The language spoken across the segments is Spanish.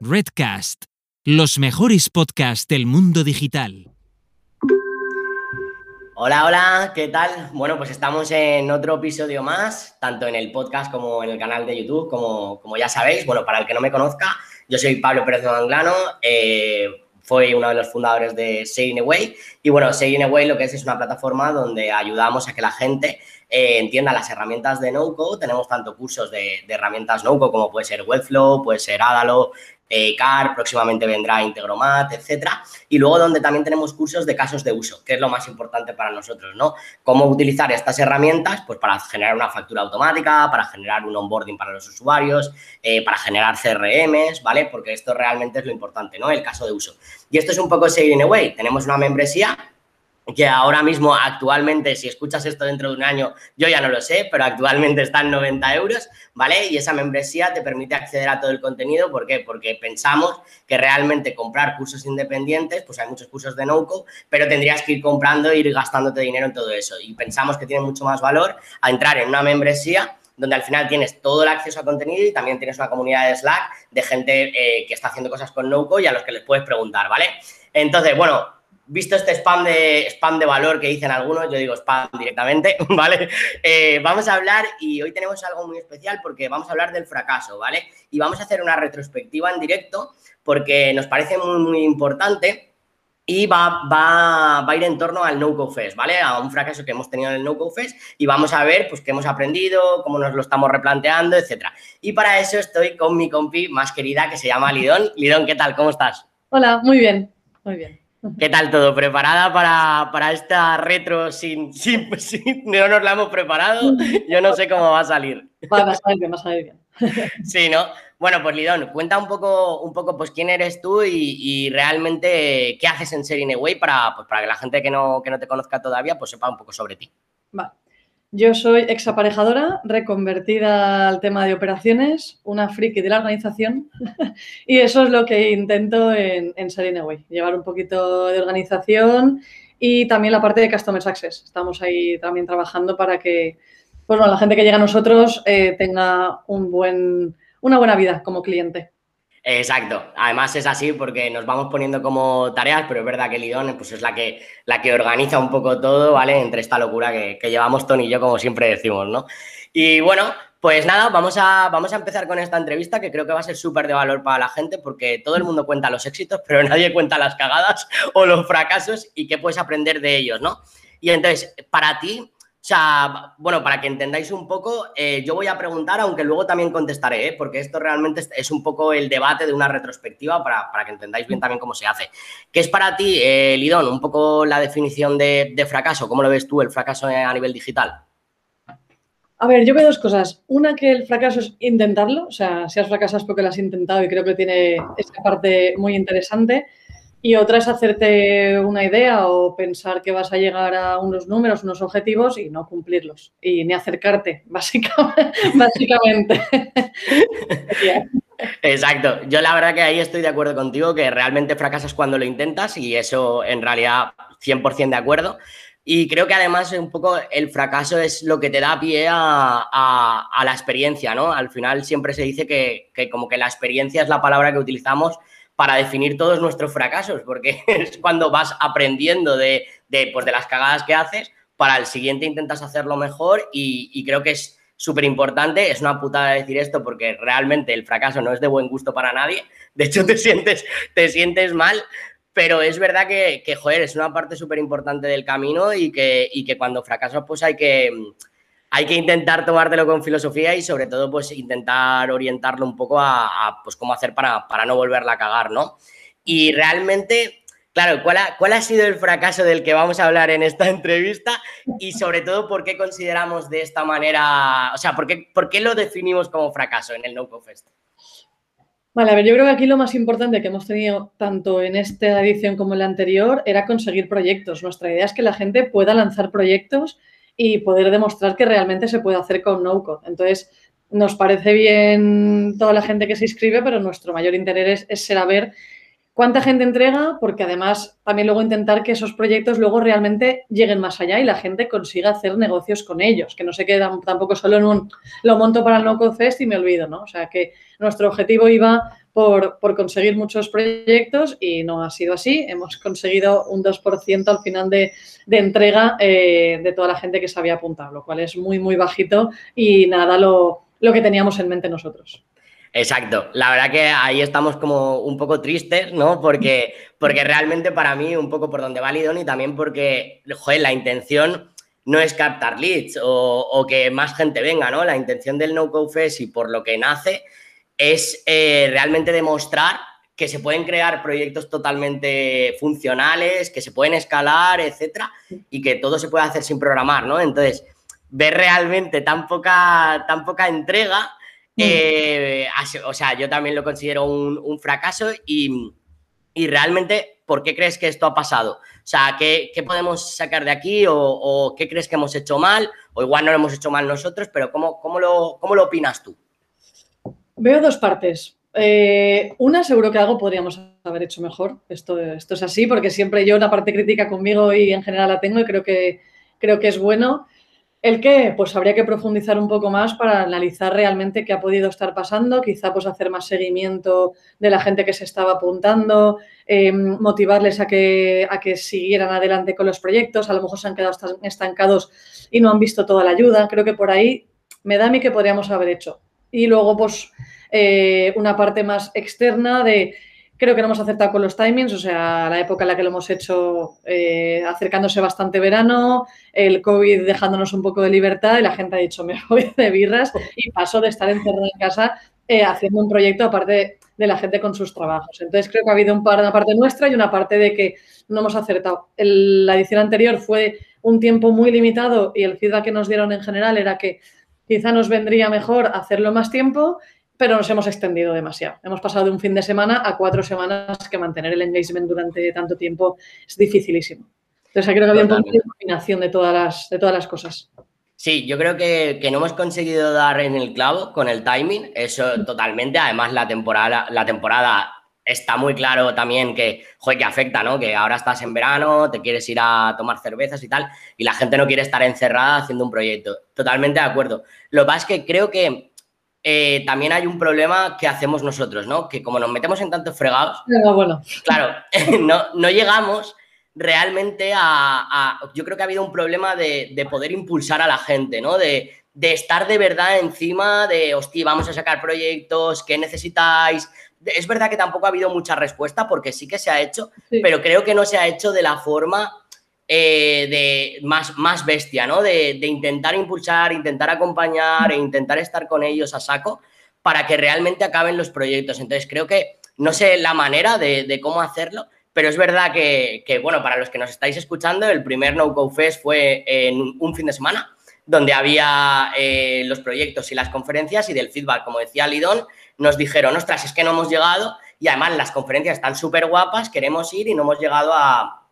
Redcast, los mejores podcasts del mundo digital. Hola, hola, ¿qué tal? Bueno, pues estamos en otro episodio más, tanto en el podcast como en el canal de YouTube, como, como ya sabéis. Bueno, para el que no me conozca, yo soy Pablo Pérez de Manglano, eh, uno de los fundadores de Say Away. Y bueno, Say Away lo que es es una plataforma donde ayudamos a que la gente eh, entienda las herramientas de NoCo. Tenemos tanto cursos de, herramientas NoCo como puede ser Webflow, puede ser Adalo, eh, CAR, próximamente vendrá Integromat, etcétera. Y luego donde también tenemos cursos de casos de uso, que es lo más importante para nosotros, ¿no? Cómo utilizar estas herramientas, pues para generar una factura automática, para generar un onboarding para los usuarios, eh, para generar CRMs, ¿vale? Porque esto realmente es lo importante, ¿no? El caso de uso. Y esto es un poco Saving Away. Tenemos una membresía que ahora mismo, actualmente, si escuchas esto dentro de un año, yo ya no lo sé, pero actualmente está en 90 euros, ¿vale? Y esa membresía te permite acceder a todo el contenido. ¿Por qué? Porque pensamos que realmente comprar cursos independientes, pues hay muchos cursos de no pero tendrías que ir comprando e ir gastándote dinero en todo eso. Y pensamos que tiene mucho más valor a entrar en una membresía donde al final tienes todo el acceso a contenido y también tienes una comunidad de Slack de gente eh, que está haciendo cosas con NoCo y a los que les puedes preguntar, ¿vale? Entonces, bueno, visto este spam de, spam de valor que dicen algunos, yo digo spam directamente, ¿vale? Eh, vamos a hablar y hoy tenemos algo muy especial porque vamos a hablar del fracaso, ¿vale? Y vamos a hacer una retrospectiva en directo porque nos parece muy, muy importante y va, va, va, a ir en torno al No-Go Fest, ¿vale? A un fracaso que hemos tenido en el No-Go Fest y vamos a ver pues qué hemos aprendido, cómo nos lo estamos replanteando, etcétera. Y para eso estoy con mi compi más querida que se llama Lidón. Lidón, ¿qué tal? ¿Cómo estás? Hola, muy bien, muy bien. ¿Qué tal todo? ¿Preparada para, esta retro sin, sin, No nos la hemos preparado. Yo no sé cómo va a salir. Va, a salir bien, va a salir bien. Sí, ¿no? Bueno, pues Lidón, cuenta un poco, un poco pues quién eres tú y, realmente qué haces en Serine Way para, pues, para que la gente que no, que no te conozca todavía pues sepa un poco sobre ti. Vale. Yo soy exaparejadora, reconvertida al tema de operaciones, una friki de la organización y eso es lo que intento en, en llevar un poquito de organización y también la parte de Customer Success. Estamos ahí también trabajando para que pues la gente que llega a nosotros eh, tenga un buen, una buena vida como cliente. Exacto. Además es así porque nos vamos poniendo como tareas, pero es verdad que Lidón pues, es la que, la que organiza un poco todo, ¿vale? Entre esta locura que, llevamos Tony y yo, como siempre decimos, ¿no? Y bueno, pues nada, vamos a, vamos a empezar con esta entrevista que creo que va a ser súper de valor para la gente porque todo el mundo cuenta los éxitos, pero nadie cuenta las cagadas o los fracasos y qué puedes aprender de ellos, ¿no? Y entonces, para ti, sea, bueno, para que entendáis un poco, eh, yo voy a preguntar, aunque luego también contestaré, ¿eh? porque esto realmente es un poco el debate de una retrospectiva para, que entendáis bien también cómo se hace. ¿Qué es para ti, eh, Lidón, un poco la definición de, fracaso? ¿Cómo lo ves tú, el fracaso a nivel digital? A ver, yo veo dos cosas. Una, que el fracaso es intentarlo, o sea, si has fracasado es porque lo has intentado y creo que tiene esta parte muy interesante. Y otra es hacerte una idea o pensar que vas a llegar a unos números, unos objetivos y no cumplirlos. Y ni acercarte, básicamente. Exacto. Yo la verdad que ahí estoy de acuerdo contigo, que realmente fracasas cuando lo intentas y eso en realidad 100% de acuerdo. Y creo que además un poco el fracaso es lo que te da pie a, la experiencia, ¿no? Al final siempre se dice que como que la experiencia es la palabra que utilizamos para definir todos nuestros fracasos, porque es cuando vas aprendiendo de, de, pues de las cagadas que haces, para el siguiente intentas hacerlo mejor y, creo que es súper importante, es una putada decir esto porque realmente el fracaso no es de buen gusto para nadie, de hecho te sientes, te sientes mal, pero es verdad que, joder, es una parte súper importante del camino y que, y que cuando fracasas pues hay que hay que intentar tomártelo con filosofía y sobre todo pues intentar orientarlo un poco a, pues cómo hacer para, para, no volverla a cagar, ¿no? Y realmente, claro, ¿cuál ha, ¿cuál ha sido el fracaso del que vamos a hablar en esta entrevista? Y sobre todo, ¿por qué consideramos de esta manera, o sea, ¿por qué, por qué lo definimos como fracaso en el No Fest? Vale, a ver, yo creo que aquí lo más importante que hemos tenido tanto en esta edición como en la anterior era conseguir proyectos. Nuestra idea es que la gente pueda lanzar proyectos y poder demostrar que realmente se puede hacer con no-code. Entonces, nos parece bien toda la gente que se inscribe, pero nuestro mayor interés es, ser a ver cuánta gente entrega, porque además también luego intentar que esos proyectos luego realmente lleguen más allá y la gente consiga hacer negocios con ellos, que no se quedan tampoco solo en un lo monto para el No Code Fest y me olvido, ¿no? O sea, que nuestro objetivo iba por, conseguir muchos proyectos y no ha sido así. Hemos conseguido un 2% al final de, entrega eh, de toda la gente que se había apuntado, lo cual es muy, muy bajito y nada lo, lo que teníamos en mente nosotros. Exacto. La verdad que ahí estamos como un poco tristes, ¿no? Porque, porque realmente para mí, un poco por donde va Lidón y también porque, joder, la intención no es captar leads o, que más gente venga, ¿no? La intención del No Code Fest y por lo que nace es eh, realmente demostrar que se pueden crear proyectos totalmente funcionales, que se pueden escalar, etcétera, y que todo se puede hacer sin programar, ¿no? Entonces, ver realmente tan poca, tan poca entrega, mm. eh, o sea, yo también lo considero un, fracaso y, realmente, ¿por qué crees que esto ha pasado? O sea, ¿qué, podemos sacar de aquí o, o, qué crees que hemos hecho mal? O igual no lo hemos hecho mal nosotros, pero ¿cómo, cómo, lo, cómo lo opinas tú? Veo dos partes. Eh, una, seguro que algo podríamos haber hecho mejor. Esto, es así, porque siempre yo una parte crítica conmigo y en general la tengo y creo que, creo que es bueno. El que, pues habría que profundizar un poco más para analizar realmente qué ha podido estar pasando, quizá pues hacer más seguimiento de la gente que se estaba apuntando, eh, motivarles a que, a que siguieran adelante con los proyectos, a lo mejor se han quedado estancados y no han visto toda la ayuda. Creo que por ahí me da a mí que podríamos haber hecho. Y luego, pues, eh, una parte más externa de, creo que no hemos acertado con los timings, o sea, la época en la que lo hemos hecho eh, acercándose bastante verano, el COVID dejándonos un poco de libertad y la gente ha dicho, me voy de birras y paso de estar encerrado en casa eh, haciendo un proyecto aparte de la gente con sus trabajos. Entonces creo que ha habido un par, una parte nuestra y una parte de que no hemos acertado. la edición anterior fue un tiempo muy limitado y el feedback que nos dieron en general era que Quizá nos vendría mejor hacerlo más tiempo, pero nos hemos extendido demasiado. Hemos pasado de un fin de semana a cuatro semanas que mantener el engagement durante tanto tiempo es dificilísimo. Entonces, creo que había un poco de combinación de todas las, de todas las cosas. Sí, yo creo que, no hemos conseguido dar en el clavo con el timing, eso totalmente. Además, la temporada, la temporada está muy claro también que, joder, que afecta, ¿no? Que ahora estás en verano, te quieres ir a tomar cervezas y tal, y la gente no quiere estar encerrada haciendo un proyecto. Totalmente de acuerdo. Lo que pasa es que creo que eh, también hay un problema que hacemos nosotros, ¿no? Que como nos metemos en tantos fregados, bueno. claro, no, no, llegamos realmente a, Yo creo que ha habido un problema de, de poder impulsar a la gente, ¿no? De, de estar de verdad encima de, hostia, vamos a sacar proyectos, ¿qué necesitáis? Es verdad que tampoco ha habido mucha respuesta porque sí que se ha hecho, pero creo que no se ha hecho de la forma eh, de más, más bestia, ¿no? De, intentar impulsar, intentar acompañar e intentar estar con ellos a saco para que realmente acaben los proyectos. Entonces creo que no sé la manera de, cómo hacerlo, pero es verdad que, bueno, para los que nos estáis escuchando, el primer No Go Fest fue en un fin de semana donde había eh, los proyectos y las conferencias y del feedback, como decía Lidón, nos dijeron, ostras, es que no hemos llegado y además las conferencias están súper guapas, queremos ir y no hemos llegado a,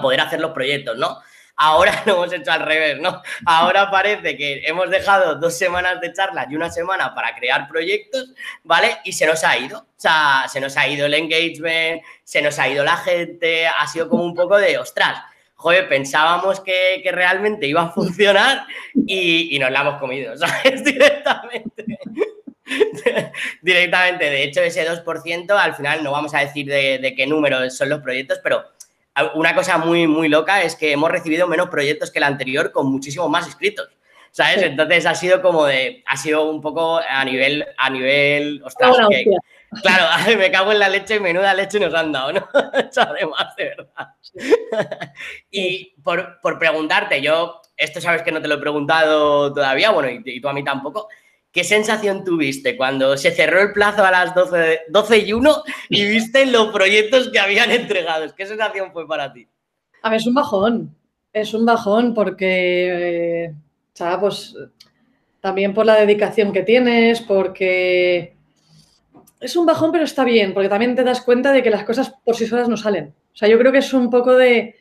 poder hacer los proyectos, ¿no? Ahora lo hemos hecho al revés, ¿no? Ahora parece que hemos dejado dos semanas de charlas y una semana para crear proyectos, ¿vale? Y se nos ha ido. O sea, se nos ha ido el engagement, se nos ha ido la gente, ha sido como un poco de, ostras, joder, pensábamos que, realmente iba a funcionar y, nos la hemos comido, ¿sabes? Directamente. Directamente, de hecho, ese 2% al final no vamos a decir de, qué número son los proyectos, pero una cosa muy, muy loca es que hemos recibido menos proyectos que el anterior con muchísimo más inscritos. ¿Sabes? Entonces ha sido como de, ha sido un poco a nivel, a nivel, ostras, claro, me cago en la leche y menuda leche nos han dado, ¿no? Además, de verdad. y por, preguntarte, yo, esto sabes que no te lo he preguntado todavía, bueno, y tú a mí tampoco, ¿Qué sensación tuviste cuando se cerró el plazo a las 12, 12 y 1 y viste los proyectos que habían entregado? ¿Qué sensación fue para ti? A ver, es un bajón. Es un bajón porque, eh, pues también por la dedicación que tienes, porque es un bajón, pero está bien, porque también te das cuenta de que las cosas por sí solas no salen. O sea, yo creo que es un poco de,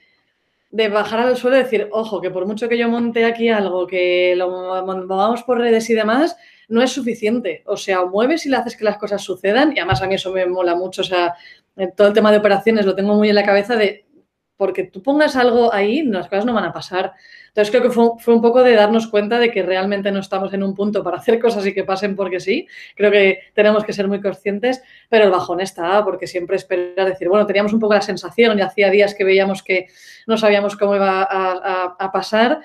de bajar al suelo y decir, ojo, que por mucho que yo monte aquí algo, que lo movamos por redes y demás, no es suficiente. O sea, mueves y le haces que las cosas sucedan, y además a mí eso me mola mucho, o sea, todo el tema de operaciones lo tengo muy en la cabeza de porque tú pongas algo ahí, las cosas no van a pasar. Entonces creo que fue, un poco de darnos cuenta de que realmente no estamos en un punto para hacer cosas y que pasen porque sí. Creo que tenemos que ser muy conscientes, pero el bajón está, porque siempre esperas decir, bueno, teníamos un poco la sensación y hacía días que veíamos que no sabíamos cómo iba a pasar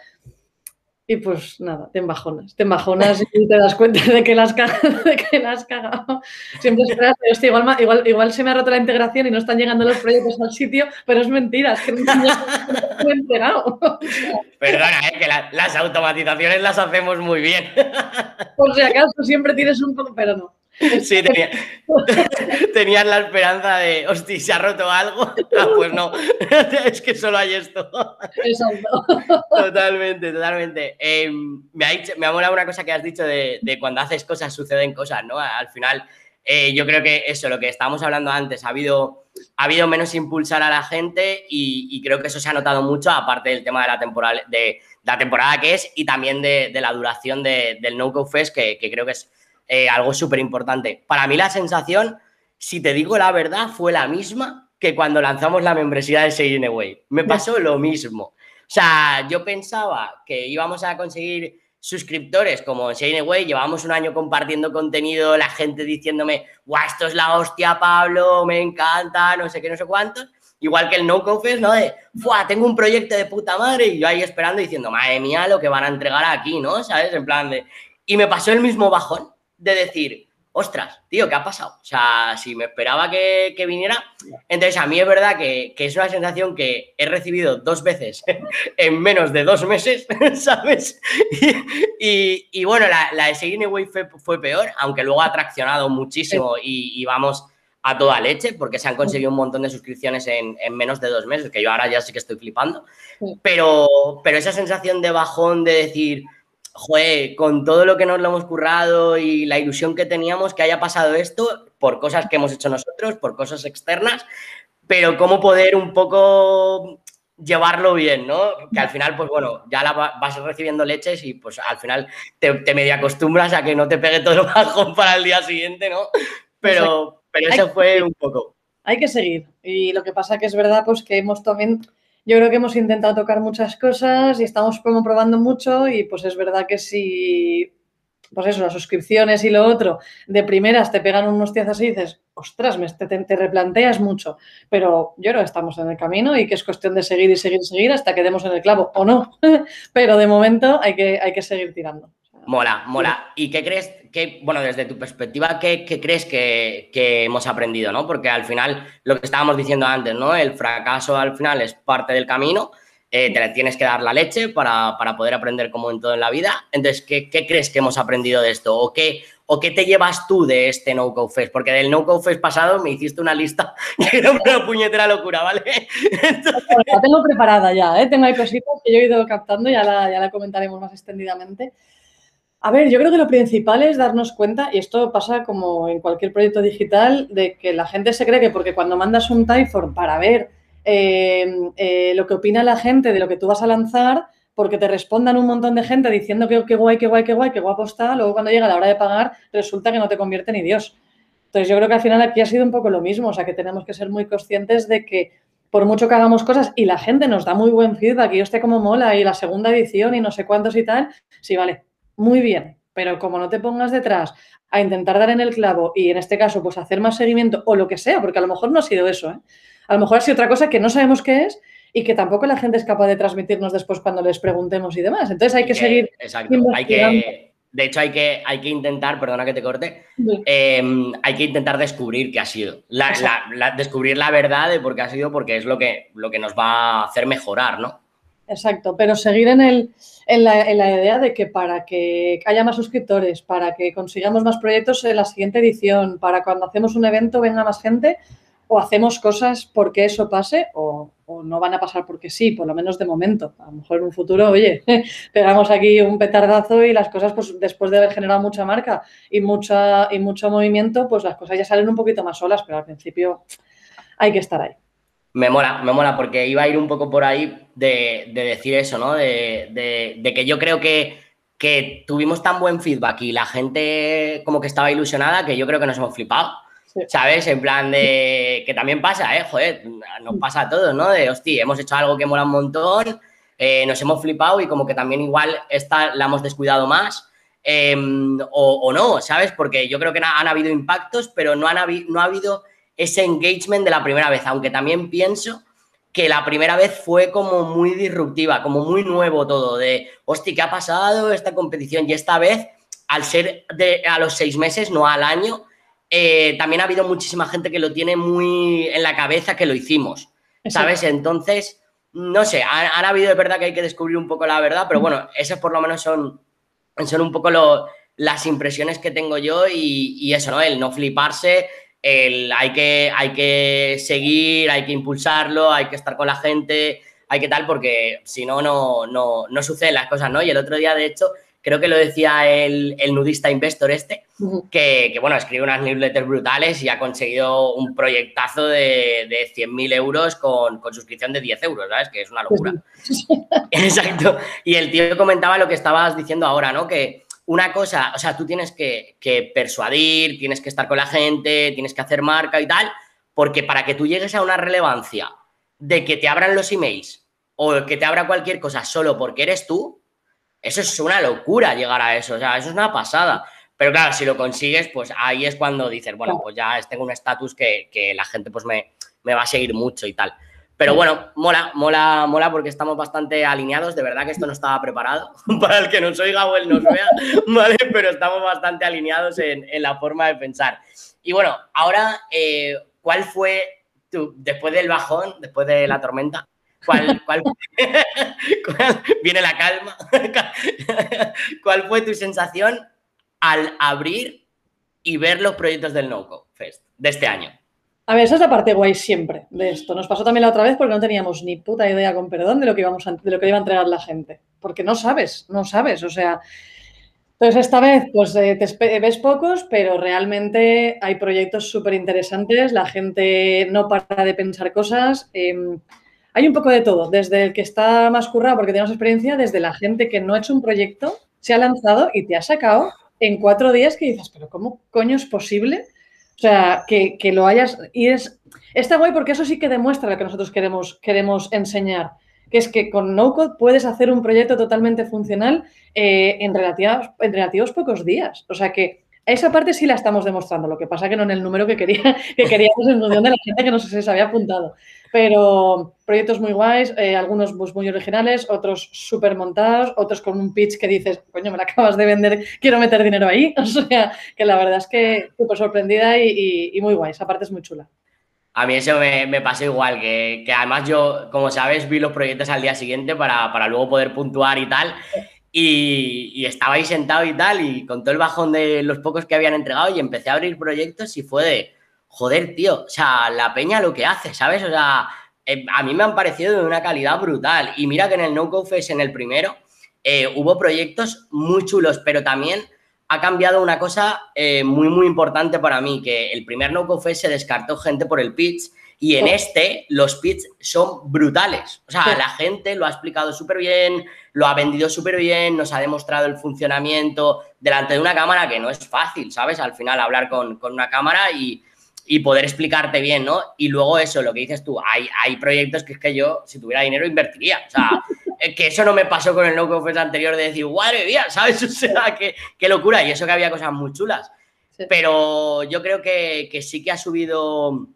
y pues nada, te embajonas, te embajonas y te das cuenta de que las has, cagado. Siempre esperas, hostia, igual, igual, igual, se me ha roto la integración y no están llegando los proyectos al sitio, pero es mentira, es que no, me he enterado. Perdona, ¿eh? que las automatizaciones las hacemos muy bien. Por si acaso siempre tienes un poco, pero no. Sí, tenía, tenías la esperanza de, hostia, ¿se ha roto algo? Ah, pues no, es que solo hay esto. Exacto. Totalmente, totalmente. Em, me, ha me ha molado una cosa que has dicho de, cuando haces cosas suceden cosas, ¿no? Al final, eh, yo creo que eso, lo que estábamos hablando antes, ha habido, ha habido menos impulsar a la gente y, creo que eso se ha notado mucho, aparte del tema de la temporada, de, la temporada que es y también de, la duración del No Go Fest, que creo que es eh, algo súper importante. Para mí la sensación, si te digo la verdad, fue la misma que cuando lanzamos la membresía de Say Away. Me pasó lo mismo. O sea, yo pensaba que íbamos a conseguir suscriptores como en Away, llevamos un año compartiendo contenido, la gente diciéndome, guau, esto es la hostia, Pablo, me encanta, no sé qué, no sé cuántos. Igual que el No Confess, ¿no? De, ¡fuah! Tengo un proyecto de puta madre y yo ahí esperando diciendo, madre mía, lo que van a entregar aquí, ¿no? ¿Sabes? En plan de... Y me pasó el mismo bajón de decir, ostras, tío, ¿qué ha pasado? O sea, si me esperaba que, viniera. Entonces, a mí es verdad que, es una sensación que he recibido dos veces en menos de dos meses, ¿sabes? Y, bueno, la, la de Seguin Away fue, peor, aunque luego ha traccionado muchísimo y, vamos a toda leche, porque se han conseguido un montón de suscripciones en, menos de dos meses, que yo ahora ya sí que estoy flipando. Pero, pero esa sensación de bajón de decir joder, con todo lo que nos lo hemos currado y la ilusión que teníamos que haya pasado esto por cosas que hemos hecho nosotros, por cosas externas, pero cómo poder un poco llevarlo bien, ¿no? Que al final, pues bueno, ya la vas recibiendo leches y pues al final te, te medio acostumbras a que no te pegue todo el bajón para el día siguiente, ¿no? Pero, pero eso fue un poco. Hay que seguir. Y lo que pasa que es verdad, pues que hemos también yo creo que hemos intentado tocar muchas cosas y estamos como probando mucho y pues es verdad que si, pues eso, las suscripciones y lo otro, de primeras te pegan unos tiazos y dices, ostras, me, te, te, replanteas mucho, pero yo creo que estamos en el camino y que es cuestión de seguir y seguir y seguir hasta que demos en el clavo o no, pero de momento hay que, hay que seguir tirando. Mola, mola. ¿Y qué crees, que, bueno, desde tu perspectiva, qué, crees que, hemos aprendido, ¿no? Porque al final, lo que estábamos diciendo antes, ¿no? El fracaso al final es parte del camino, eh, te tienes que dar la leche para, poder aprender como en todo en la vida. Entonces, ¿qué, crees que hemos aprendido de esto? ¿O qué, ¿O qué te llevas tú de este No Go Fest? Porque del No Go Fest pasado me hiciste una lista que era una puñetera locura, ¿vale? La tengo preparada ya, ¿eh? Tengo ahí cositas que yo he ido captando, ya la, ya la comentaremos más extendidamente. A ver, yo creo que lo principal es darnos cuenta, y esto pasa como en cualquier proyecto digital, de que la gente se cree que porque cuando mandas un Typeform para ver eh, eh, lo que opina la gente de lo que tú vas a lanzar, porque te respondan un montón de gente diciendo que, qué guay, qué guay, qué guay, qué guapo está, luego cuando llega la hora de pagar resulta que no te convierte ni Dios. Entonces yo creo que al final aquí ha sido un poco lo mismo, o sea que tenemos que ser muy conscientes de que por mucho que hagamos cosas y la gente nos da muy buen feedback y yo esté como mola y la segunda edición y no sé cuántos y tal, sí, vale, muy bien, pero como no te pongas detrás a intentar dar en el clavo y en este caso pues hacer más seguimiento o lo que sea, porque a lo mejor no ha sido eso, ¿eh? a lo mejor ha sido otra cosa que no sabemos qué es y que tampoco la gente es capaz de transmitirnos después cuando les preguntemos y demás. Entonces hay que, seguir. Exacto, hay que, de hecho hay que, hay que intentar, perdona que te corte, em, hay que intentar descubrir qué ha sido, descubrir la verdad de por qué ha sido, porque es lo que, lo que nos va a hacer mejorar, ¿no? Exacto, pero seguir en, el, en, la, en, la, idea de que para que haya más suscriptores, para que consigamos más proyectos en la siguiente edición, para cuando hacemos un evento venga más gente, o hacemos cosas porque eso pase, o, no van a pasar porque sí, por lo menos de momento. A lo mejor en un futuro, oye, pegamos aquí un petardazo y las cosas, pues después de haber generado mucha marca y, mucha, y mucho movimiento, pues las cosas ya salen un poquito más solas, pero al principio hay que estar ahí. Me mola, me mola, porque iba a ir un poco por ahí de, decir eso, ¿no? De, que yo creo que, que, tuvimos tan buen feedback y la gente como que estaba ilusionada que yo creo que nos hemos flipado. ¿sabes? En plan de que también pasa, ¿eh? Joder, nos pasa a todos, ¿no? De, hostia, hemos hecho algo que mola un montón, eh, nos hemos flipado y como que también igual esta la hemos descuidado más. Em, o, no, ¿sabes? Porque yo creo que han habido impactos, pero no, han no ha habido ese engagement de la primera vez, aunque también pienso que la primera vez fue como muy disruptiva, como muy nuevo todo, de, hostia, ¿qué ha pasado esta competición? Y esta vez, al ser de, a los seis meses, no al año, eh, también ha habido muchísima gente que lo tiene muy en la cabeza que lo hicimos, ¿sabes? Entonces, no sé, han, habido de verdad que hay que descubrir un poco la verdad, pero bueno, esas por lo menos son, son un poco las impresiones que tengo yo y, y eso, ¿no? El no fliparse, el, hay, que, hay que seguir, hay que impulsarlo, hay que estar con la gente, hay que tal, porque si no, no, no, no suceden las cosas, ¿no? Y el otro día, de hecho, creo que lo decía el, nudista investor este, que, bueno, escribe unas newsletters brutales y ha conseguido un proyectazo de, de 100.000 euros con, con, suscripción de 10 euros, ¿sabes? Que es una locura. Exacto. Y el tío comentaba lo que estabas diciendo ahora, ¿no? Que una cosa, o sea, tú tienes que, persuadir, tienes que estar con la gente, tienes que hacer marca y tal, porque para que tú llegues a una relevancia de que te abran los emails o que te abra cualquier cosa solo porque eres tú, eso es una locura llegar a eso, o sea, eso es una pasada. Pero claro, si lo consigues, pues ahí es cuando dices, bueno, pues ya tengo un estatus que, la gente pues me, me va a seguir mucho y tal. Pero bueno, mola, mola, mola porque estamos bastante alineados. De verdad que esto no estaba preparado para el que nos oiga o él nos vea, ¿vale? Pero estamos bastante alineados en, la forma de pensar. Y bueno, ahora, eh, ¿cuál fue tu, después del bajón, después de la tormenta, ¿Cuál, cuál, viene la calma? ¿Cuál fue tu sensación al abrir y ver los proyectos del NoCo Fest de este año? A ver, esa es la parte guay siempre de esto. Nos pasó también la otra vez porque no teníamos ni puta idea, con perdón, de lo que, iba a entregar la gente. Porque no sabes, no sabes. O sea, entonces esta vez pues eh, te ves pocos, pero realmente hay proyectos súper interesantes. La gente no para de pensar cosas. Em, hay un poco de todo, desde el que está más currado porque tenemos experiencia, desde la gente que no ha hecho un proyecto, se ha lanzado y te ha sacado en cuatro días que dices, pero ¿cómo coño es posible? O sea, que, lo hayas... Y es, está guay porque eso sí que demuestra lo que nosotros queremos, queremos enseñar, que es que con no-code puedes hacer un proyecto totalmente funcional eh, en, relativos, en relativos pocos días. O sea que esa parte sí la estamos demostrando, lo que pasa que no en el número que, quería, que queríamos en función de la gente que no sé si se había apuntado. Pero proyectos muy guays, eh, algunos pues, muy originales, otros súper montados, otros con un pitch que dices, coño, me la acabas de vender, quiero meter dinero ahí. O sea, que la verdad es que súper sorprendida y, muy guay, esa parte es muy chula. A mí eso me, me pasó igual, que, que, además yo, como sabes, vi los proyectos al día siguiente para, para luego poder puntuar y tal. Y, y, estaba sentado y tal, y con todo el bajón de los pocos que habían entregado, y empecé a abrir proyectos y fue de, joder, tío, o sea, la peña lo que hace, ¿sabes? O sea, eh, a mí me han parecido de una calidad brutal. Y mira que en el No Confess, en el primero, eh, hubo proyectos muy chulos, pero también ha cambiado una cosa eh, muy, muy importante para mí, que el primer No Confess se descartó gente por el pitch y en este los pitch son brutales. O sea, la gente lo ha explicado súper bien, lo ha vendido súper bien, nos ha demostrado el funcionamiento delante de una cámara que no es fácil, ¿sabes? Al final hablar con, con una cámara y, y poder explicarte bien, ¿no? Y luego eso, lo que dices tú, hay, hay proyectos que es que yo, si tuviera dinero, invertiría. O sea, que eso no me pasó con el No Confess anterior de decir, madre mía, ¿sabes? O sea, qué, qué locura. Y eso que había cosas muy chulas. Pero yo creo que, que, sí que ha subido,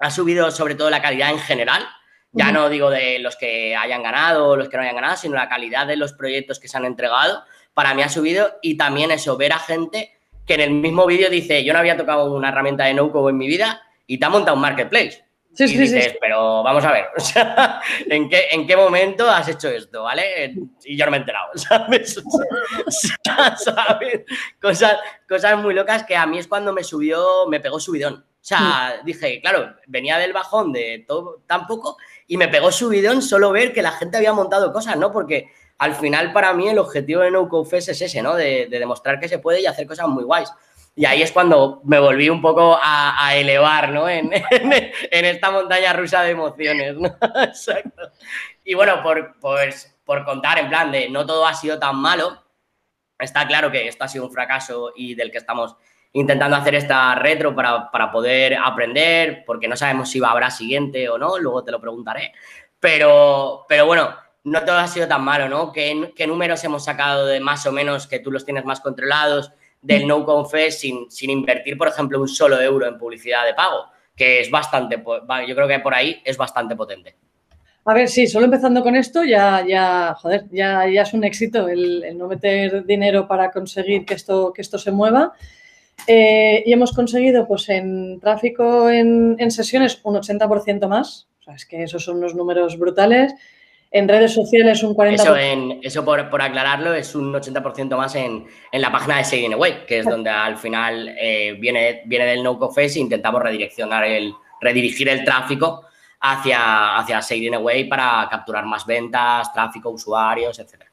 ha subido sobre todo la calidad en general. Ya no digo de los que hayan ganado o los que no hayan ganado, sino la calidad de los proyectos que se han entregado. Para mí ha subido y también eso, ver a gente que en el mismo vídeo dice, yo no había tocado una herramienta de no en mi vida y te ha montado un marketplace. Sí, y sí, dices, sí. pero vamos a ver, ¿en, qué, ¿en qué momento has hecho esto? ¿Vale? Y yo no me he enterado, ¿sabes? ¿sabes? Cosas, cosas muy locas que a mí es cuando me subió, me pegó subidón. O sea, dije, claro, venía del bajón de todo tan poco y me pegó subidón solo ver que la gente había montado cosas, ¿no? Porque al final para mí el objetivo de No es ese, ¿no? De, demostrar que se puede y hacer cosas muy guays. Y ahí es cuando me volví un poco a, elevar, ¿no? En, esta montaña rusa de emociones, ¿no? Exacto. Y bueno, por, pues, por contar, en plan de no todo ha sido tan malo, está claro que esto ha sido un fracaso y del que estamos intentando hacer esta retro para, para, poder aprender, porque no sabemos si habrá siguiente o no, luego te lo preguntaré. Pero, pero bueno, no todo ha sido tan malo, ¿no? ¿Qué, ¿Qué, números hemos sacado de más o menos que tú los tienes más controlados del no confess sin, sin invertir, por ejemplo, un solo euro en publicidad de pago? Que es bastante, yo creo que por ahí es bastante potente. A ver, sí, solo empezando con esto ya, ya, joder, ya, ya es un éxito el, no meter dinero para conseguir que esto, que esto se mueva. Eh, y hemos conseguido, pues, en tráfico en, en sesiones un 80% más. O sea, es que esos son unos números brutales. En redes sociales un 40%. Eso, en, eso por, por aclararlo, es un 80% más en, en, la página de Seguin Away, que es donde al final eh, viene, viene del no confess e intentamos redireccionar el, redirigir el tráfico hacia, hacia Away para capturar más ventas, tráfico, usuarios, etc.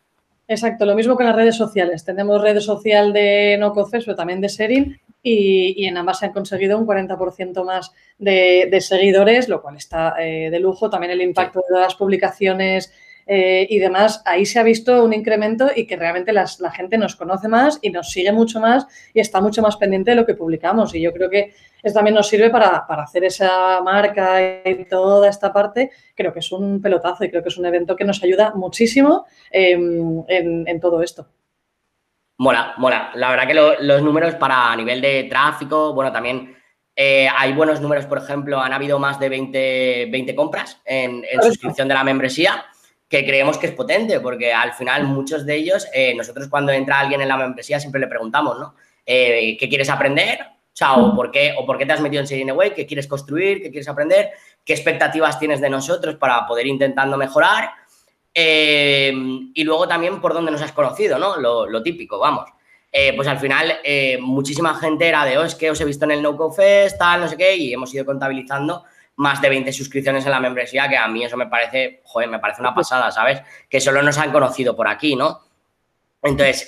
Exacto, lo mismo con las redes sociales. Tenemos redes social de no confess, pero también de sharing y, en ambas se han conseguido un 40% más de, seguidores, lo cual está eh, de lujo. También el impacto de las publicaciones eh, y demás, ahí se ha visto un incremento y que realmente la gente nos conoce más y nos sigue mucho más y está mucho más pendiente de lo que publicamos. Y yo creo que eso también nos sirve para, hacer esa marca y toda esta parte. Creo que es un pelotazo y creo que es un evento que nos ayuda muchísimo em, en todo esto. Mola, mola. La verdad que los números para nivel de tráfico, bueno, también eh, hay buenos números, por ejemplo, han habido más de 20, 20 compras en, suscripción de la membresía, que creemos que es potente, porque al final muchos de ellos, eh, nosotros cuando entra alguien en la membresía siempre le preguntamos, ¿no? Eh, ¿Qué quieres aprender? O sea, o por, qué, o por qué te has metido en Serene Way, qué quieres construir, qué quieres aprender, qué expectativas tienes de nosotros para poder intentando mejorar eh, y luego también por dónde nos has conocido, ¿no? Lo, típico, vamos. Eh, pues al final eh, muchísima gente era de, oh, es que os he visto en el No Fest, tal, no sé qué, y hemos ido contabilizando más de 20 suscripciones en la membresía, que a mí eso me parece, joder, me parece una pasada, ¿sabes? Que solo nos han conocido por aquí, ¿no? Entonces,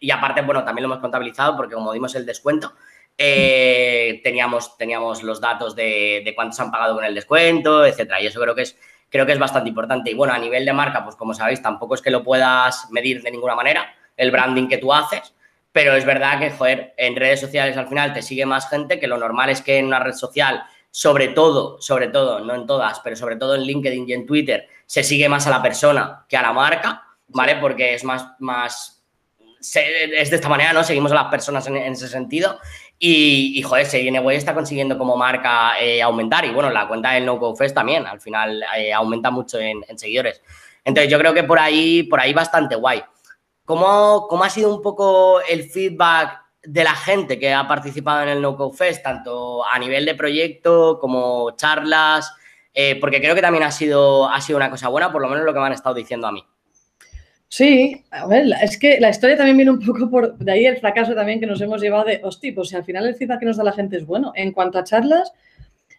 y aparte, bueno, también lo hemos contabilizado porque como dimos el descuento, teníamos, teníamos los datos de, de cuántos han pagado con el descuento, etcétera. Y eso creo que es creo que es bastante importante. Y bueno, a nivel de marca, pues como sabéis, tampoco es que lo puedas medir de ninguna manera, el branding que tú haces, pero es verdad que, joder, en redes sociales al final te sigue más gente, que lo normal es que en una red social, sobre todo, sobre todo, no en todas, pero sobre todo en LinkedIn y en Twitter, se sigue más a la persona que a la marca, ¿vale? Porque es más, más, es de esta manera, ¿no? Seguimos a las personas en, en ese sentido y, y joder, Way está consiguiendo como marca eh, aumentar. Y bueno, la cuenta del No Fest también, al final eh, aumenta mucho en, seguidores. Entonces yo creo que por ahí, por ahí bastante guay. ¿Cómo, ¿Cómo, ha sido un poco el feedback de la gente que ha participado en el No Fest, tanto a nivel de proyecto como charlas? Eh, porque creo que también ha sido, ha sido una cosa buena, por lo menos lo que me han estado diciendo a mí. Sí, a ver, es que la historia también viene un poco por de ahí el fracaso también que nos hemos llevado de, hostia, pues si al final el feedback que nos da la gente es bueno. En cuanto a charlas,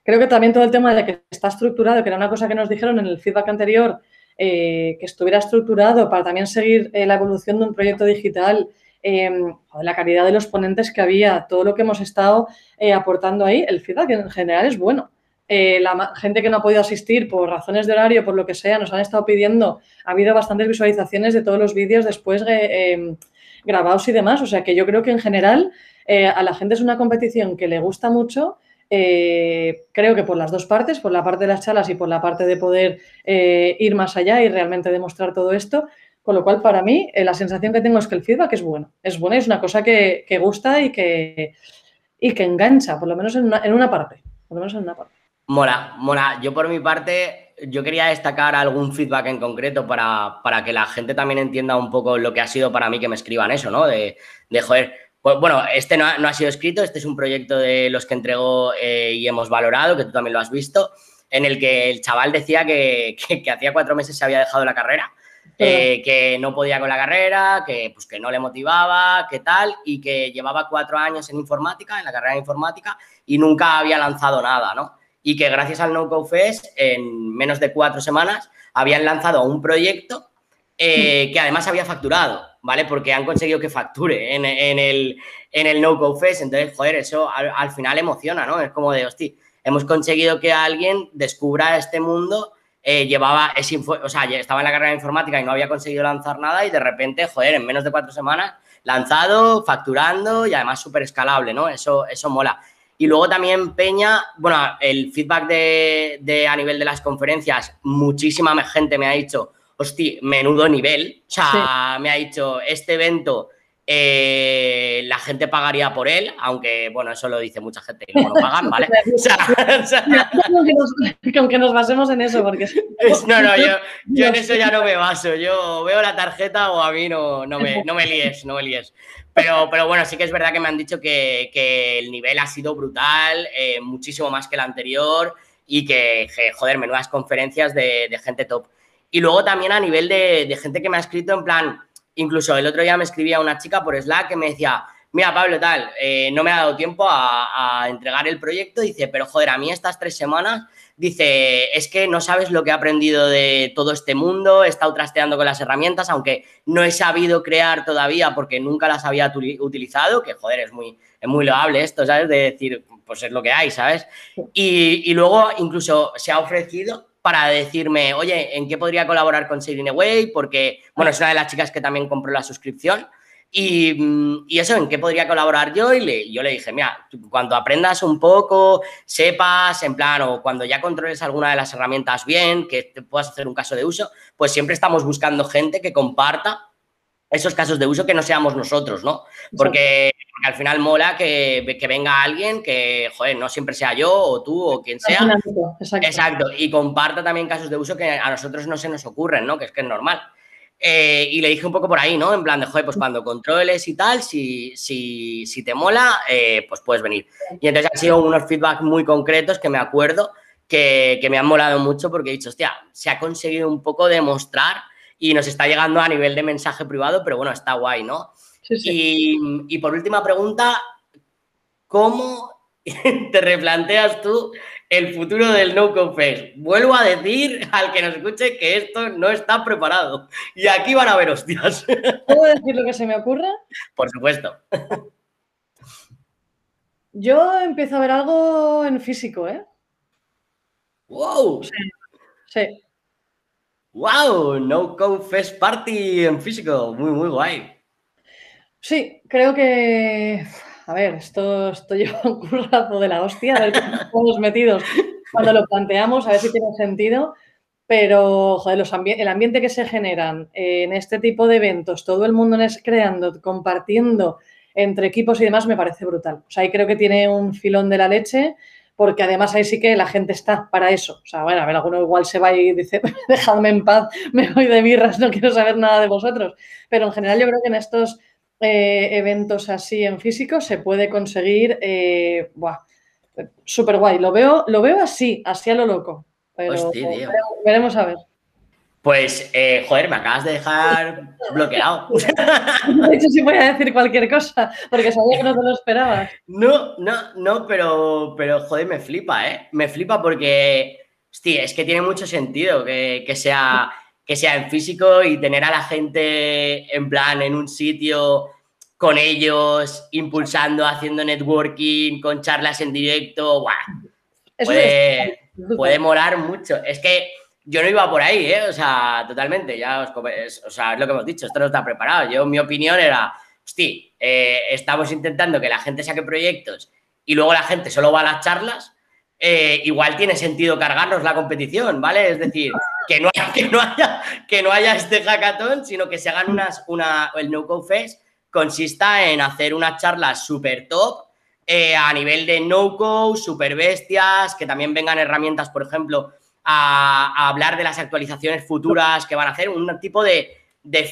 creo que también todo el tema de que está estructurado, que era una cosa que nos dijeron en el feedback anterior, eh, que estuviera estructurado para también seguir eh, la evolución de un proyecto digital, eh, la calidad de los ponentes que había, todo lo que hemos estado aportando ahí, el feedback en general es bueno. Eh, la gente que no ha podido asistir por razones de horario, por lo que sea, nos han estado pidiendo. Ha habido bastantes visualizaciones de todos los vídeos después eh, em, grabados y demás. O sea que yo creo que en general eh, a la gente es una competición que le gusta mucho. creo que por las dos partes, por la parte de las charlas y por la parte de poder ir más allá y realmente demostrar todo esto. Con lo cual, para mí, la sensación que tengo es que el feedback es bueno. Es bueno y es una cosa que, gusta y que, y que engancha, por lo menos en una, en una parte. Por lo menos en una parte. Mola, mola. Yo por mi parte, yo quería destacar algún feedback en concreto para, para, que la gente también entienda un poco lo que ha sido para mí que me escriban eso, ¿no? De, de joder, pues, bueno, este no ha, sido escrito, este es un proyecto de los que entregó eh, y hemos valorado, que tú también lo has visto, en el que el chaval decía que, que, hacía cuatro meses se había dejado la carrera, eh, que no podía con la carrera, que, pues, que no le motivaba, que tal, y que llevaba cuatro años en informática, en la carrera de informática, y nunca había lanzado nada, ¿no? y que gracias al No Fest en menos de cuatro semanas habían lanzado un proyecto eh, que además había facturado, ¿vale? Porque han conseguido que facture en, el, en el No Go Fest. Entonces, joder, eso al, final emociona, ¿no? Es como de, hostia, hemos conseguido que alguien descubra este mundo eh, llevaba, o sea, estaba en la carrera de informática y no había conseguido lanzar nada y de repente, joder, en menos de cuatro semanas, lanzado, facturando y además súper escalable, ¿no? Eso, eso mola. Y luego también Peña, bueno, el feedback de, a nivel de las conferencias, muchísima gente me ha dicho, hostia, menudo nivel. O sea, me ha dicho, este evento eh, la gente pagaría por él, aunque, bueno, eso lo dice mucha gente y luego no pagan, ¿vale? o sea, que nos basemos en eso, porque... no, no, yo, en eso ya no me baso. Yo veo la tarjeta o a mí no, no, me, no me líes, no me líes. Pero, pero bueno, sí que es verdad que me han dicho que, el nivel ha sido brutal, eh, muchísimo más que el anterior y que, joder, menudas conferencias de, gente top. Y luego también a nivel de, de gente que me ha escrito en plan Incluso el otro día me escribía una chica por Slack que me decía, mira Pablo, tal, eh, no me ha dado tiempo a, entregar el proyecto, dice, pero joder, a mí estas tres semanas, dice, es que no sabes lo que he aprendido de todo este mundo, he estado trasteando con las herramientas, aunque no he sabido crear todavía porque nunca las había utilizado, que joder, es muy, es muy loable esto, ¿sabes? De decir, pues es lo que hay, ¿sabes? Y, y luego incluso se ha ofrecido para decirme, oye, ¿en qué podría colaborar con Sailing Away? Porque, bueno, es una de las chicas que también compró la suscripción. Y, mm, eso, ¿en qué podría colaborar yo? Y le, yo le dije, mira, cuando aprendas un poco, sepas, en plan, o cuando ya controles alguna de las herramientas bien, que te puedas hacer un caso de uso, pues siempre estamos buscando gente que comparta esos casos de uso que no seamos nosotros, ¿no? Porque, al final mola que, que, venga alguien que, joder, no siempre sea yo o tú o quien sea. Exacto. Exacto. Y comparta también casos de uso que a nosotros no se nos ocurren, ¿no? Que es que es normal. Eh, y le dije un poco por ahí, ¿no? En plan de, joder, pues cuando controles y tal, si, si, si te mola, eh, pues puedes venir. Y entonces han sido unos feedback muy concretos que me acuerdo que, que me han molado mucho porque he dicho, hostia, se ha conseguido un poco demostrar y nos está llegando a nivel de mensaje privado, pero bueno, está guay, ¿no? Y, por última pregunta, ¿cómo te replanteas tú el futuro del No Confess? Vuelvo a decir al que nos escuche que esto no está preparado y aquí van a ver hostias. ¿Puedo decir lo que se me ocurre? Por supuesto. Yo empiezo a ver algo en físico, ¿eh? ¡Wow! sí. ¡Wow! No Code Fest Party en físico. Muy, muy guay. Sí, creo que. A ver, esto, esto lleva un currazo de la hostia, a ver estamos metidos cuando lo planteamos, a ver si tiene sentido. Pero, joder, los el ambiente que se generan en este tipo de eventos, todo el mundo es creando, compartiendo entre equipos y demás, me parece brutal. O sea, ahí creo que tiene un filón de la leche porque además ahí sí que la gente está para eso. O sea, bueno, a ver, alguno igual se va y dice, dejadme en paz, me voy de birras, no quiero saber nada de vosotros. Pero en general yo creo que en estos eh, eventos así en físico se puede conseguir, eh, súper guay. Lo veo, lo veo así, así a lo loco. Pero veremos a ver. Pues, eh, joder, me acabas de dejar bloqueado. De hecho, sí voy a decir cualquier cosa, porque sabía que no te lo esperabas. No, no, no, pero, pero joder, me flipa, ¿eh? Me flipa porque, hostia, es que tiene mucho sentido que, sea, que sea en físico y tener a la gente en plan en un sitio con ellos, impulsando, haciendo networking, con charlas en directo, ¡guau! Puede, puede molar mucho. Es que yo no iba por ahí, ¿eh? O sea, totalmente, ya os, o sea, es lo que hemos dicho, esto no está preparado. Yo, mi opinión era, hostia, eh, estamos intentando que la gente saque proyectos y luego la gente solo va a las charlas, eh, igual tiene sentido cargarnos la competición, ¿vale? Es decir, que no, haya, que no, haya, este hackathon, sino que se hagan unas, una, el No Code Fest consista en hacer unas charlas súper top eh, a nivel de no-code, super bestias, que también vengan herramientas, por ejemplo, a, hablar de las actualizaciones futuras que van a hacer, un tipo de,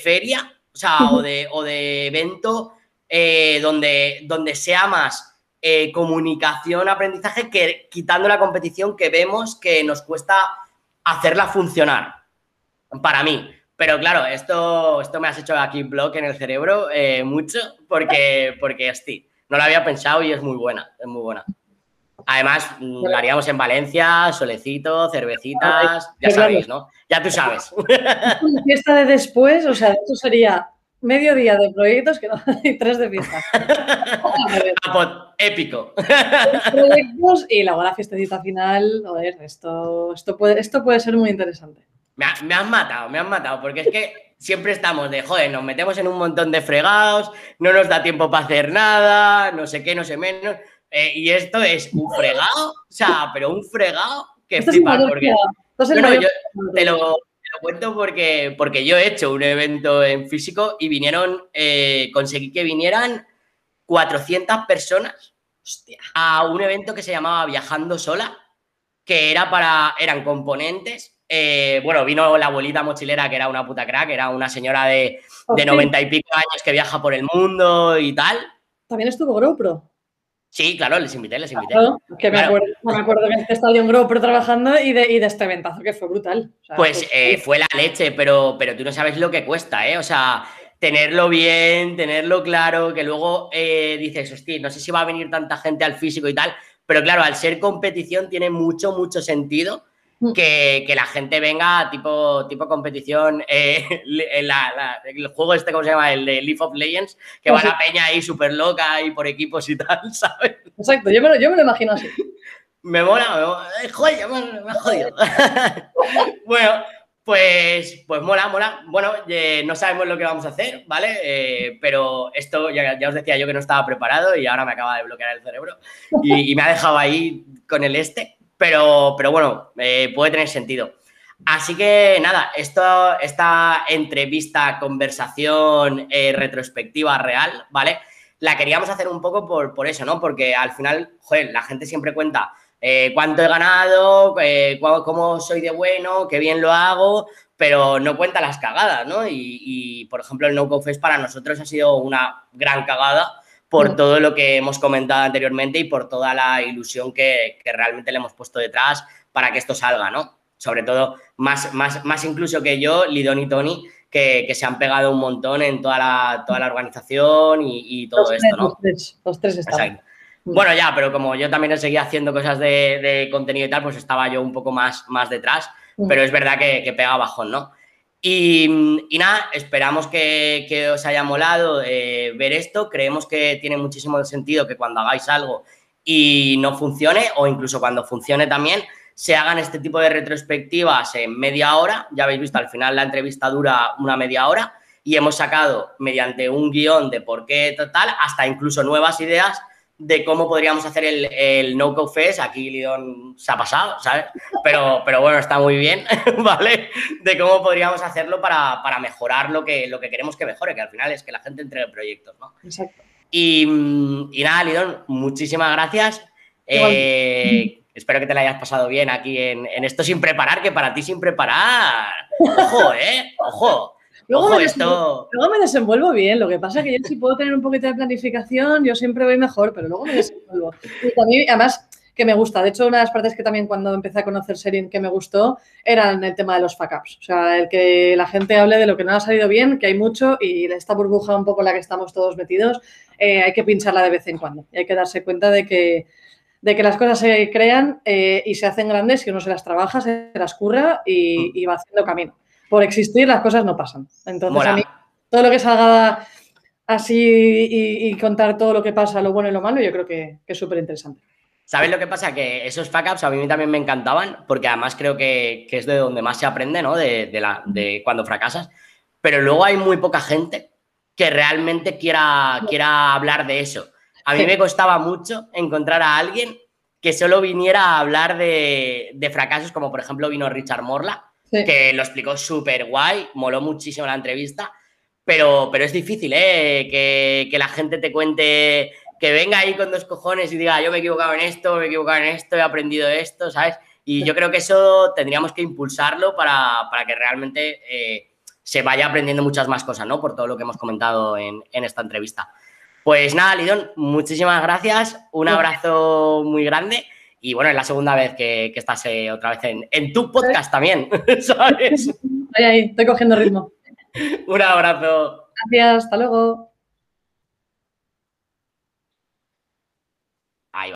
feria, o sea, o de, evento eh, donde, donde sea más eh, comunicación, aprendizaje, que quitando la competición que vemos que nos cuesta hacerla funcionar, para mí. Pero claro, esto, esto me has hecho aquí blog en el cerebro eh, mucho porque, porque, hosti, no lo había pensado y es muy buena, es muy buena. Además, lo haríamos en Valencia, solecito, cervecitas, ya sabéis, ¿no? Ya tú sabes. La fiesta de después, o sea, esto sería medio día de proyectos que no, y tres de fiesta. Ah, pues, épico. proyectos y luego la fiestecita final. Joder, esto, esto, puede, esto puede ser muy interesante. Me, ha- me has matado, me has matado, porque es que siempre estamos de, joder, nos metemos en un montón de fregados, no nos da tiempo para hacer nada, no sé qué, no sé menos. Eh, y esto es un fregado, o sea, pero un fregado que Esto flipas, porque fregado. Esto es el No, no, mayor yo te lo, te lo cuento porque, porque yo he hecho un evento en físico y vinieron, eh, conseguí que vinieran 400 personas Hostia. a un evento que se llamaba Viajando Sola, que era para, eran componentes. eh, bueno, vino la abuelita mochilera, que era una puta crack, era una señora de, de Hostia. 90 y pico años que viaja por el mundo y tal. También estuvo GoPro. Sí, claro, les invité, les invité. Claro, que me Claro. acuerdo, me acuerdo que estaba yo en GoPro trabajando y de, y de este ventazo que fue brutal. O sea, Pues fue- eh, fue la leche, pero, pero tú no sabes lo que cuesta, ¿eh? O sea, tenerlo bien, tenerlo claro, que luego eh, dices, hostia, no sé si va a venir tanta gente al físico y tal, pero claro, al ser competición tiene mucho, mucho sentido. Que, que la gente venga tipo, tipo competición, eh, le- la- la- el juego este, ¿cómo se llama? El de League of Legends, que Ah, va sí. la peña ahí súper loca y por equipos y tal, ¿sabes? Exacto, yo me, lo, yo me lo imagino así. Me mola, me mola. Eh, Joder, me, me jodido. bueno, pues, pues mola, mola. Bueno, eh, no sabemos lo que vamos a hacer, ¿vale? Eh, pero esto ya, ya os decía yo que no estaba preparado y ahora me acaba de bloquear el cerebro y, y me ha dejado ahí con el este. Pero, pero bueno, eh, puede tener sentido. Así que nada, esto, esta entrevista, conversación eh, retrospectiva real, ¿vale? La queríamos hacer un poco por, por eso, ¿no? Porque al final, joder, la gente siempre cuenta eh, cuánto he ganado, eh, cómo soy de bueno, qué bien lo hago, pero no cuenta las cagadas, ¿no? Y, por ejemplo, el No Fest para nosotros ha sido una gran cagada por todo lo que hemos comentado anteriormente y por toda la ilusión que, que realmente le hemos puesto detrás para que esto salga, ¿no? Sobre todo, más, más, más incluso que yo, Lidón y Tony, que, que se han pegado un montón en toda la, toda la organización y, y todo los, esto, tres, ¿no? los tres, los tres. Exacto. Bueno, ya, pero como yo también seguía haciendo cosas de, de contenido y tal, pues estaba yo un poco más, más detrás, pero es verdad que, que pega bajón, ¿no? Y, nada, esperamos que, que os haya molado eh, ver esto. Creemos que tiene muchísimo sentido que cuando hagáis algo y no funcione, o incluso cuando funcione también, se hagan este tipo de retrospectivas en media hora. Ya habéis visto, al final la entrevista dura una media hora y hemos sacado mediante un guion de por qué total, hasta incluso nuevas ideas de cómo podríamos hacer el, el No Go Fest. Aquí Lidón se ha pasado, ¿sabes? Pero, pero bueno, está muy bien, ¿vale? De cómo podríamos hacerlo para, para mejorar lo que, lo que queremos que mejore, que al final es que la gente entregue proyectos, ¿no? Exacto. Y, y nada, Lidón, muchísimas gracias. Eh, espero que te la hayas pasado bien aquí en, en esto sin preparar, que para ti sin preparar. Ojo, ¿eh? Ojo. Luego Ojo, me, esto. luego me desenvuelvo bien, lo que pasa es que yo si puedo tener un poquito de planificación, yo siempre voy mejor, pero luego me desenvuelvo. Y también, además, que me gusta. De hecho, una de las partes que también cuando empecé a conocer Serin que me gustó eran el tema de los fuck ups. O sea, el que la gente hable de lo que no ha salido bien, que hay mucho, y esta burbuja un poco en la que estamos todos metidos, eh, hay que pincharla de vez en cuando. Y hay que darse cuenta de que, de que las cosas se crean eh, y se hacen grandes si uno se las trabaja, se las curra y, y va haciendo camino. Por existir, las cosas no pasan. Entonces, Mola. a mí, todo lo que salga así y, y contar todo lo que pasa, lo bueno y lo malo, yo creo que, que es súper interesante. ¿Sabes lo que pasa? Que esos fuck ups a mí también me encantaban, porque además creo que, que es de donde más se aprende, ¿no? De, de la, de cuando fracasas. Pero luego hay muy poca gente que realmente quiera, quiera hablar de eso. A mí me costaba mucho encontrar a alguien que solo viniera a hablar de, de fracasos, como por ejemplo vino Richard Morla, Sí. que lo explicó súper guay, moló muchísimo la entrevista, pero, pero es difícil, ¿eh? Que, que la gente te cuente, que venga ahí con dos cojones y diga, yo me he equivocado en esto, me he equivocado en esto, he aprendido esto, ¿sabes? Y yo creo que eso tendríamos que impulsarlo para, para que realmente eh, se vaya aprendiendo muchas más cosas, ¿no? Por todo lo que hemos comentado en, en esta entrevista. Pues nada, Lidón, muchísimas gracias, un abrazo muy grande. Y bueno, es la segunda vez que, que estás eh, otra vez en, en tu podcast también, ¿sabes? Ahí, ahí, estoy cogiendo ritmo. Un abrazo. Gracias, hasta luego.